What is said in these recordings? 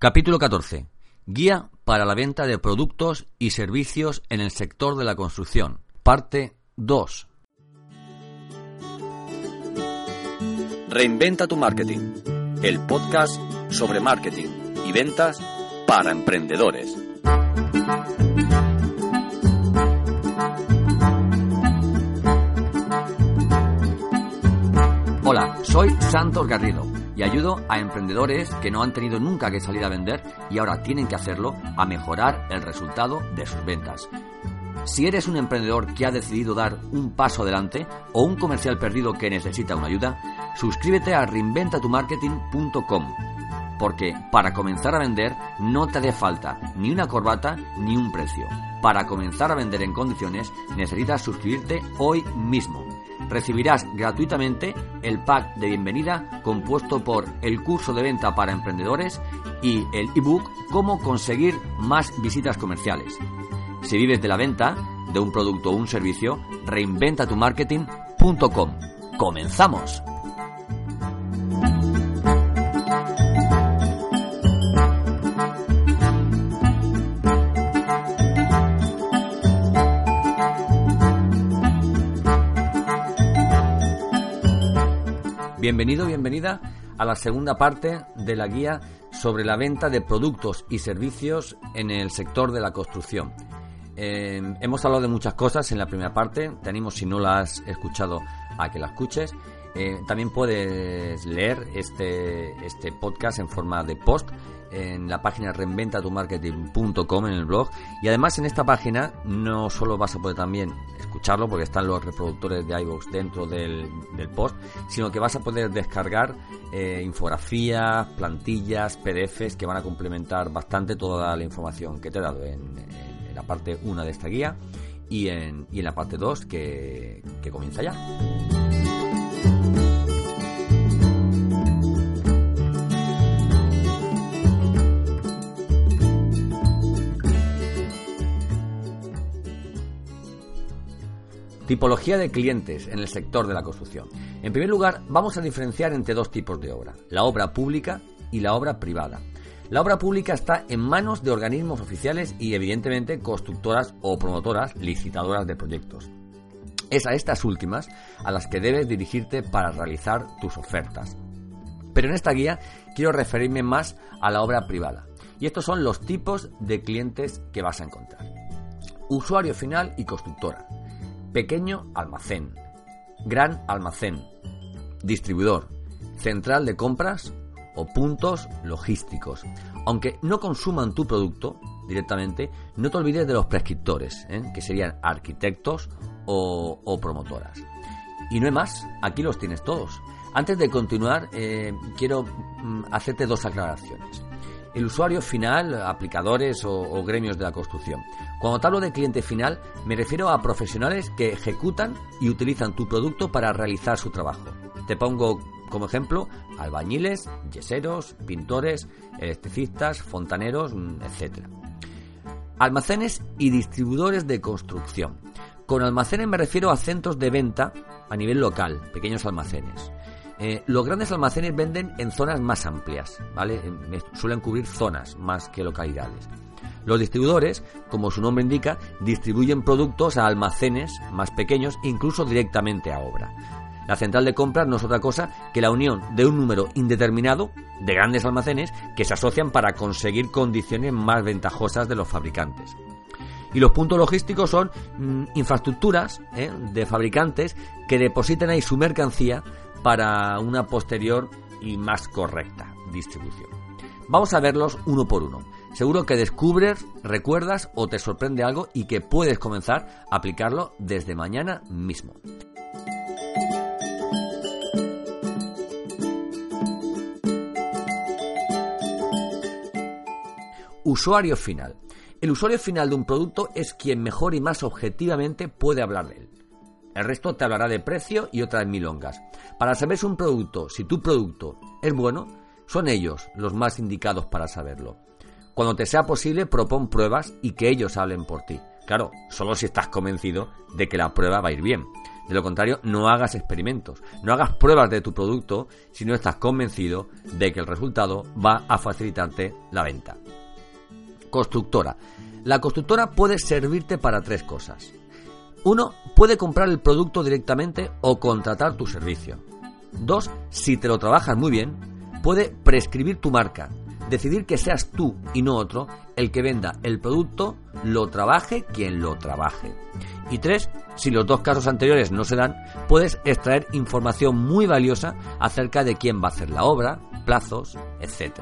Capítulo 14. Guía para la venta de productos y servicios en el sector de la construcción. Parte 2. Reinventa tu marketing. El podcast sobre marketing y ventas para emprendedores. Hola, soy Santos Garrido y ayudo a emprendedores que no han tenido nunca que salir a vender y ahora tienen que hacerlo a mejorar el resultado de sus ventas. Si eres un emprendedor que ha decidido dar un paso adelante o un comercial perdido que necesita una ayuda, suscríbete a reinventatumarketing.com porque para comenzar a vender no te hace falta ni una corbata ni un precio. Para comenzar a vender en condiciones necesitas suscribirte hoy mismo recibirás gratuitamente el pack de bienvenida compuesto por el curso de venta para emprendedores y el ebook Cómo conseguir más visitas comerciales. Si vives de la venta de un producto o un servicio, reinventatumarketing.com. ¡Comenzamos! Bienvenido, bienvenida a la segunda parte de la guía sobre la venta de productos y servicios en el sector de la construcción. Eh, hemos hablado de muchas cosas en la primera parte, te animo si no la has escuchado a que la escuches. Eh, también puedes leer este, este podcast en forma de post en la página reinventatumarketing.com en el blog y además en esta página no solo vas a poder también escucharlo porque están los reproductores de iVoox dentro del, post sino que vas a poder descargar eh, infografías, plantillas, PDFs que van a complementar bastante toda la información que te he dado en, la parte 1 de esta guía y en, y en la parte 2 que, que comienza ya. Tipología de clientes en el sector de la construcción. En primer lugar, vamos a diferenciar entre dos tipos de obra, la obra pública y la obra privada. La obra pública está en manos de organismos oficiales y evidentemente constructoras o promotoras licitadoras de proyectos. Es a estas últimas a las que debes dirigirte para realizar tus ofertas. Pero en esta guía quiero referirme más a la obra privada. Y estos son los tipos de clientes que vas a encontrar. Usuario final y constructora pequeño almacén, gran almacén, distribuidor, central de compras o puntos logísticos. Aunque no consuman tu producto directamente, no te olvides de los prescriptores, ¿eh? que serían arquitectos o, promotoras. Y no hay más, aquí los tienes todos. Antes de continuar, eh, quiero mm, hacerte dos aclaraciones el usuario final, aplicadores o, gremios de la construcción. Cuando te hablo de cliente final, me refiero a profesionales que ejecutan y utilizan tu producto para realizar su trabajo. Te pongo como ejemplo albañiles, yeseros, pintores, electricistas, fontaneros, mm, etc. Almacenes y distribuidores de construcción. Con almacenes me refiero a centros de venta a nivel local, pequeños almacenes. Eh, los grandes almacenes venden en zonas más amplias, ¿vale? Suelen cubrir zonas más que localidades. Los distribuidores, como su nombre indica, distribuyen productos a almacenes más pequeños, incluso directamente a obra. La central de compras no es otra cosa que la unión de un número indeterminado de grandes almacenes que se asocian para conseguir condiciones más ventajosas de los fabricantes. Y los puntos logísticos son mm, infraestructuras ¿eh? de fabricantes que depositan ahí su mercancía para una posterior y más correcta distribución. Vamos a verlos uno por uno. Seguro que descubres, recuerdas o te sorprende algo y que puedes comenzar a aplicarlo desde mañana mismo. Usuario final. El usuario final de un producto es quien mejor y más objetivamente puede hablar de él. El resto te hablará de precio y otras milongas. Para saber si un producto, si tu producto es bueno, son ellos los más indicados para saberlo. Cuando te sea posible, propon pruebas y que ellos hablen por ti. Claro, solo si estás convencido de que la prueba va a ir bien. De lo contrario, no hagas experimentos, no hagas pruebas de tu producto si no estás convencido de que el resultado va a facilitarte la venta. Constructora. La constructora puede servirte para tres cosas. Uno, puede comprar el producto directamente o contratar tu servicio. Dos, si te lo trabajas muy bien, puede prescribir tu marca, decidir que seas tú y no otro el que venda el producto, lo trabaje quien lo trabaje. Y tres, si los dos casos anteriores no se dan, puedes extraer información muy valiosa acerca de quién va a hacer la obra, plazos, etc.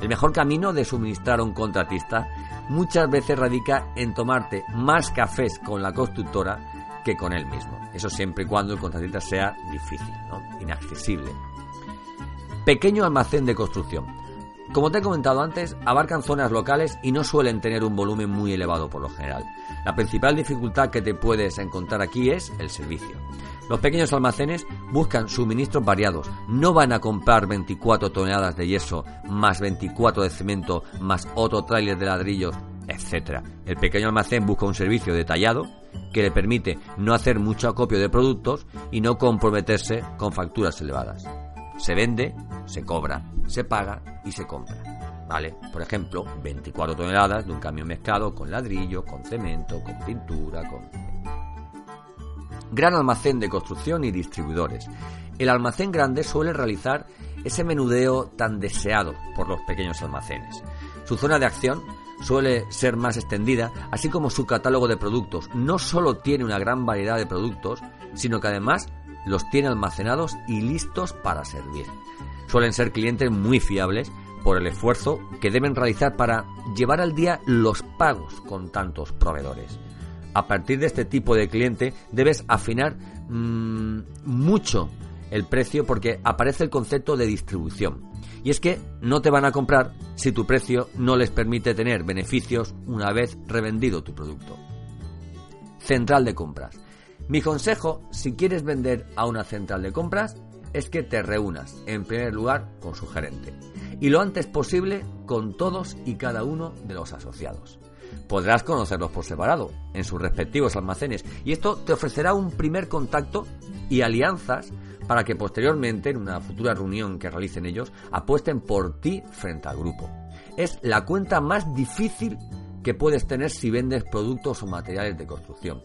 El mejor camino de suministrar a un contratista muchas veces radica en tomarte más cafés con la constructora que con él mismo. Eso siempre y cuando el contratista sea difícil, inaccesible. Pequeño almacén de construcción. Como te he comentado antes, abarcan zonas locales y no suelen tener un volumen muy elevado por lo general. La principal dificultad que te puedes encontrar aquí es el servicio. Los pequeños almacenes buscan suministros variados. No van a comprar 24 toneladas de yeso, más 24 de cemento, más otro tráiler de ladrillos, etc. El pequeño almacén busca un servicio detallado que le permite no hacer mucho acopio de productos y no comprometerse con facturas elevadas. Se vende, se cobra, se paga y se compra. ¿Vale? Por ejemplo, 24 toneladas de un camión mezclado con ladrillo, con cemento, con pintura, con... Gran almacén de construcción y distribuidores. El almacén grande suele realizar ese menudeo tan deseado por los pequeños almacenes. Su zona de acción suele ser más extendida, así como su catálogo de productos. No solo tiene una gran variedad de productos, sino que además los tiene almacenados y listos para servir. Suelen ser clientes muy fiables por el esfuerzo que deben realizar para llevar al día los pagos con tantos proveedores. A partir de este tipo de cliente debes afinar mm, mucho el precio porque aparece el concepto de distribución. Y es que no te van a comprar si tu precio no les permite tener beneficios una vez revendido tu producto. Central de compras. Mi consejo, si quieres vender a una central de compras, es que te reúnas, en primer lugar, con su gerente. Y lo antes posible con todos y cada uno de los asociados. Podrás conocerlos por separado, en sus respectivos almacenes, y esto te ofrecerá un primer contacto y alianzas para que posteriormente, en una futura reunión que realicen ellos, apuesten por ti frente al grupo. Es la cuenta más difícil que puedes tener si vendes productos o materiales de construcción.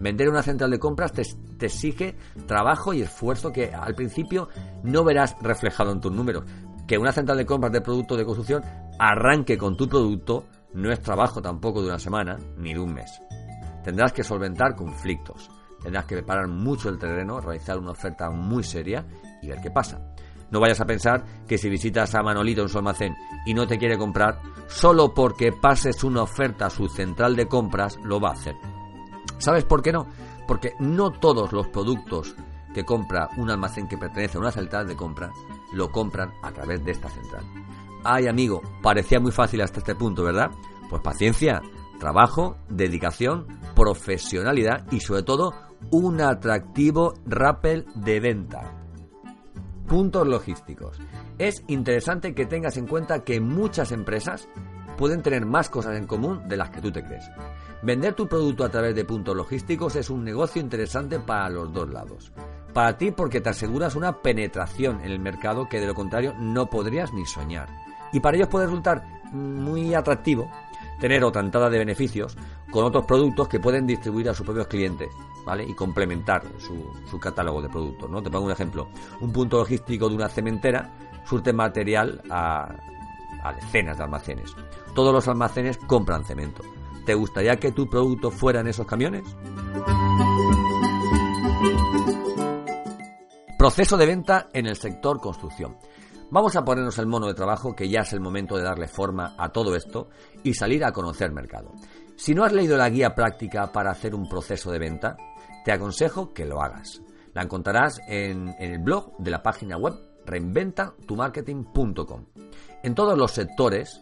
Vender una central de compras te, exige trabajo y esfuerzo que al principio no verás reflejado en tus números. Que una central de compras de productos de construcción arranque con tu producto no es trabajo tampoco de una semana ni de un mes. Tendrás que solventar conflictos, tendrás que preparar mucho el terreno, realizar una oferta muy seria y ver qué pasa. No vayas a pensar que si visitas a Manolito en su almacén y no te quiere comprar, solo porque pases una oferta a su central de compras lo va a hacer. ¿Sabes por qué no? Porque no todos los productos que compra un almacén que pertenece a una central de compra lo compran a través de esta central. Ay amigo, parecía muy fácil hasta este punto, ¿verdad? Pues paciencia, trabajo, dedicación, profesionalidad y sobre todo un atractivo rappel de venta. Puntos logísticos. Es interesante que tengas en cuenta que muchas empresas pueden tener más cosas en común de las que tú te crees. Vender tu producto a través de puntos logísticos es un negocio interesante para los dos lados. Para ti porque te aseguras una penetración en el mercado que de lo contrario no podrías ni soñar. Y para ellos puede resultar muy atractivo tener otra entrada de beneficios con otros productos que pueden distribuir a sus propios clientes, ¿vale? Y complementar su, catálogo de productos, ¿no? Te pongo un ejemplo. Un punto logístico de una cementera surte material a, a decenas de almacenes. Todos los almacenes compran cemento. ¿Te gustaría que tu producto fuera en esos camiones? Proceso de venta en el sector construcción. Vamos a ponernos el mono de trabajo que ya es el momento de darle forma a todo esto y salir a conocer mercado. Si no has leído la guía práctica para hacer un proceso de venta, te aconsejo que lo hagas. La encontrarás en, el blog de la página web reinventatumarketing.com. En todos los sectores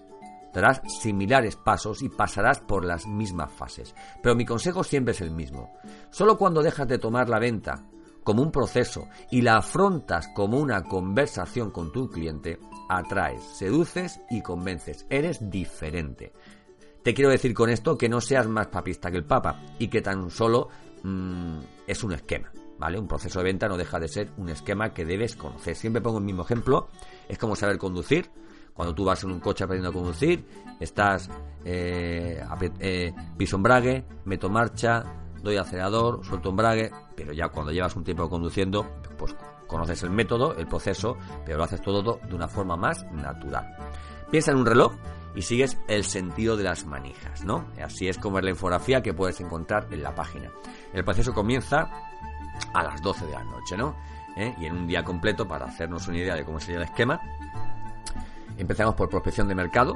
darás similares pasos y pasarás por las mismas fases. Pero mi consejo siempre es el mismo. Solo cuando dejas de tomar la venta como un proceso y la afrontas como una conversación con tu cliente, atraes, seduces y convences. Eres diferente. Te quiero decir con esto que no seas más papista que el Papa y que tan solo mm, es un esquema. ¿vale? Un proceso de venta no deja de ser un esquema que debes conocer. Siempre pongo el mismo ejemplo, es como saber conducir. Cuando tú vas en un coche aprendiendo a conducir, estás eh, eh, meto marcha, doy acelerador, suelto embrague, pero ya cuando llevas un tiempo conduciendo, pues conoces el método, el proceso, pero lo haces todo de una forma más natural. Piensa en un reloj y sigues el sentido de las manijas, ¿no? Así es como es la infografía que puedes encontrar en la página. El proceso comienza a las 12 de la noche, ¿no? ¿Eh? Y en un día completo, para hacernos una idea de cómo sería el esquema, Empezamos por prospección de mercado,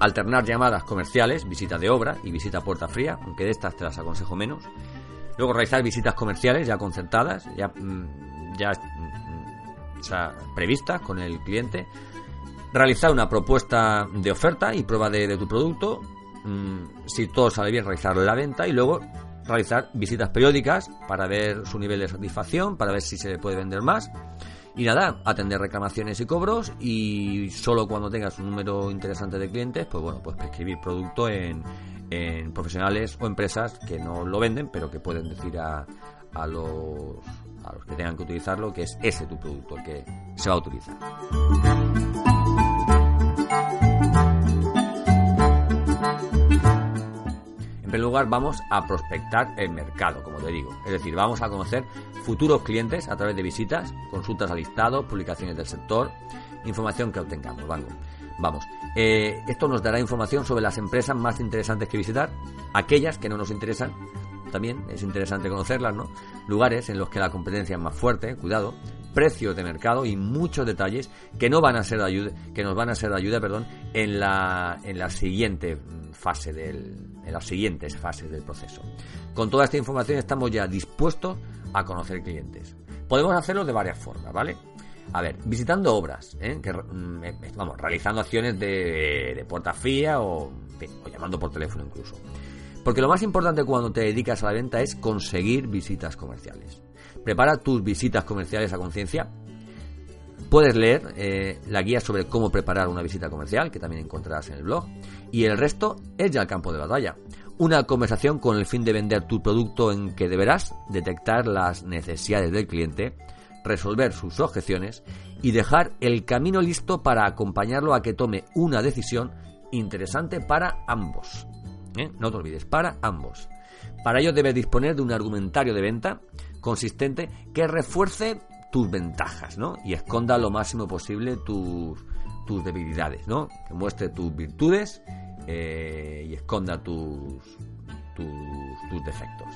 alternar llamadas comerciales, visita de obra y visita puerta fría, aunque de estas te las aconsejo menos. Luego realizar visitas comerciales ya concertadas, ya, mm, ya mm, previstas con el cliente. Realizar una propuesta de oferta y prueba de, tu producto. Mm, si todo sale bien, realizar la venta y luego realizar visitas periódicas para ver su nivel de satisfacción, para ver si se puede vender más. Y nada, atender reclamaciones y cobros y solo cuando tengas un número interesante de clientes, pues bueno, pues prescribir producto en, en profesionales o empresas que no lo venden, pero que pueden decir a, a, los, a los que tengan que utilizarlo que es ese tu producto el que se va a utilizar. Vamos a prospectar el mercado, como te digo. Es decir, vamos a conocer futuros clientes a través de visitas, consultas al listado, publicaciones del sector, información que obtengamos. Vamos, vamos. Eh, esto nos dará información sobre las empresas más interesantes que visitar, aquellas que no nos interesan. También es interesante conocerlas, ¿no? Lugares en los que la competencia es más fuerte, cuidado, precios de mercado y muchos detalles que no van a ser de ayuda, que nos van a ser de ayuda, perdón, en la, en la siguiente fase del, en las siguientes fases del proceso. Con toda esta información estamos ya dispuestos a conocer clientes. Podemos hacerlo de varias formas, ¿vale? A ver, visitando obras, ¿eh? que, mm, eh, vamos, realizando acciones de, de puerta fría o llamando por teléfono incluso. Porque lo más importante cuando te dedicas a la venta es conseguir visitas comerciales. Prepara tus visitas comerciales a conciencia. Puedes leer eh, la guía sobre cómo preparar una visita comercial, que también encontrarás en el blog. Y el resto es ya el campo de batalla. Una conversación con el fin de vender tu producto en que deberás detectar las necesidades del cliente, resolver sus objeciones y dejar el camino listo para acompañarlo a que tome una decisión interesante para ambos. ¿Eh? No te olvides, para ambos. Para ello debes disponer de un argumentario de venta consistente que refuerce tus ventajas, ¿no? Y esconda lo máximo posible tus, tus debilidades, ¿no? Que muestre tus virtudes eh, y esconda tus, tus, defectos.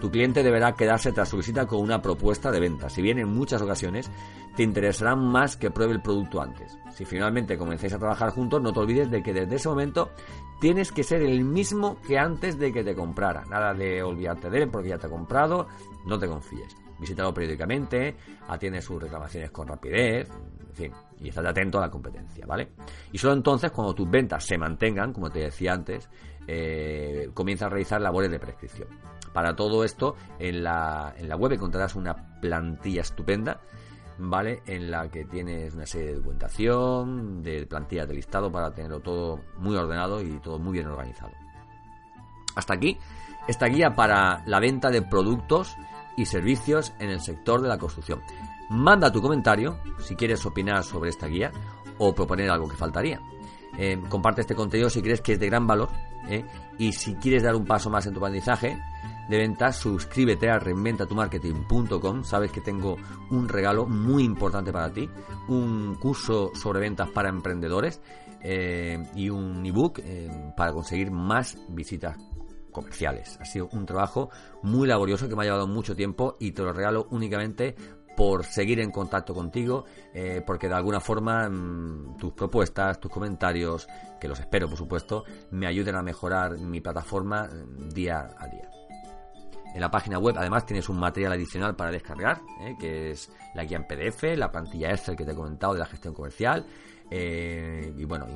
Tu cliente deberá quedarse tras su visita con una propuesta de venta, si bien en muchas ocasiones te interesará más que pruebe el producto antes. Si finalmente comenzáis a trabajar juntos, no te olvides de que desde ese momento tienes que ser el mismo que antes de que te comprara. Nada de olvidarte de él porque ya te ha comprado, no te confíes. Visítalo periódicamente, atiende sus reclamaciones con rapidez, en fin, y estate atento a la competencia, ¿vale? Y solo entonces, cuando tus ventas se mantengan, como te decía antes, eh, comienza a realizar labores de prescripción. Para todo esto, en la, en la web encontrarás una plantilla estupenda ¿vale? En la que tienes una serie de documentación, de plantillas de listado para tenerlo todo muy ordenado y todo muy bien organizado. Hasta aquí esta guía para la venta de productos y servicios en el sector de la construcción. Manda tu comentario si quieres opinar sobre esta guía o proponer algo que faltaría. Eh, comparte este contenido si crees que es de gran valor ¿eh? y si quieres dar un paso más en tu aprendizaje de ventas, suscríbete a reinventatumarketing.com. Sabes que tengo un regalo muy importante para ti, un curso sobre ventas para emprendedores eh, y un ebook para conseguir más visitas comerciales. Ha sido un trabajo muy laborioso que me ha llevado mucho tiempo y te lo regalo únicamente por seguir en contacto contigo, eh, porque de alguna forma mm, tus propuestas, tus comentarios, que los espero por supuesto, me ayuden a mejorar mi plataforma mm, día a día. En la página web además tienes un material adicional para descargar, eh, que es la guía en PDF, la plantilla Excel que te he comentado de la gestión comercial, eh, y bueno,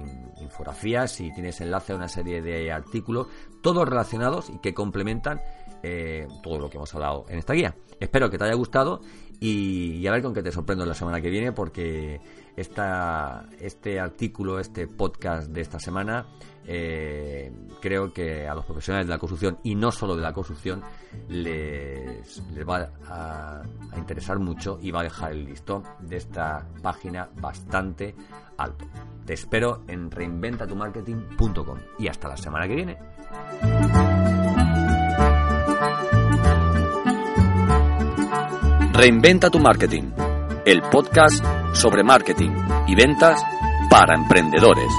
infografías y tienes enlace a una serie de artículos, todos relacionados y que complementan eh, todo lo que hemos hablado en esta guía. Espero que te haya gustado y, a ver con qué te sorprendo la semana que viene porque esta, este artículo, este podcast de esta semana, eh, creo que a los profesionales de la construcción y no solo de la construcción les, les va a, a, interesar mucho y va a dejar el listón de esta página bastante alto. Te espero en reinventatumarketing.com y hasta la semana que viene. Reinventa tu marketing, el podcast sobre marketing y ventas para emprendedores.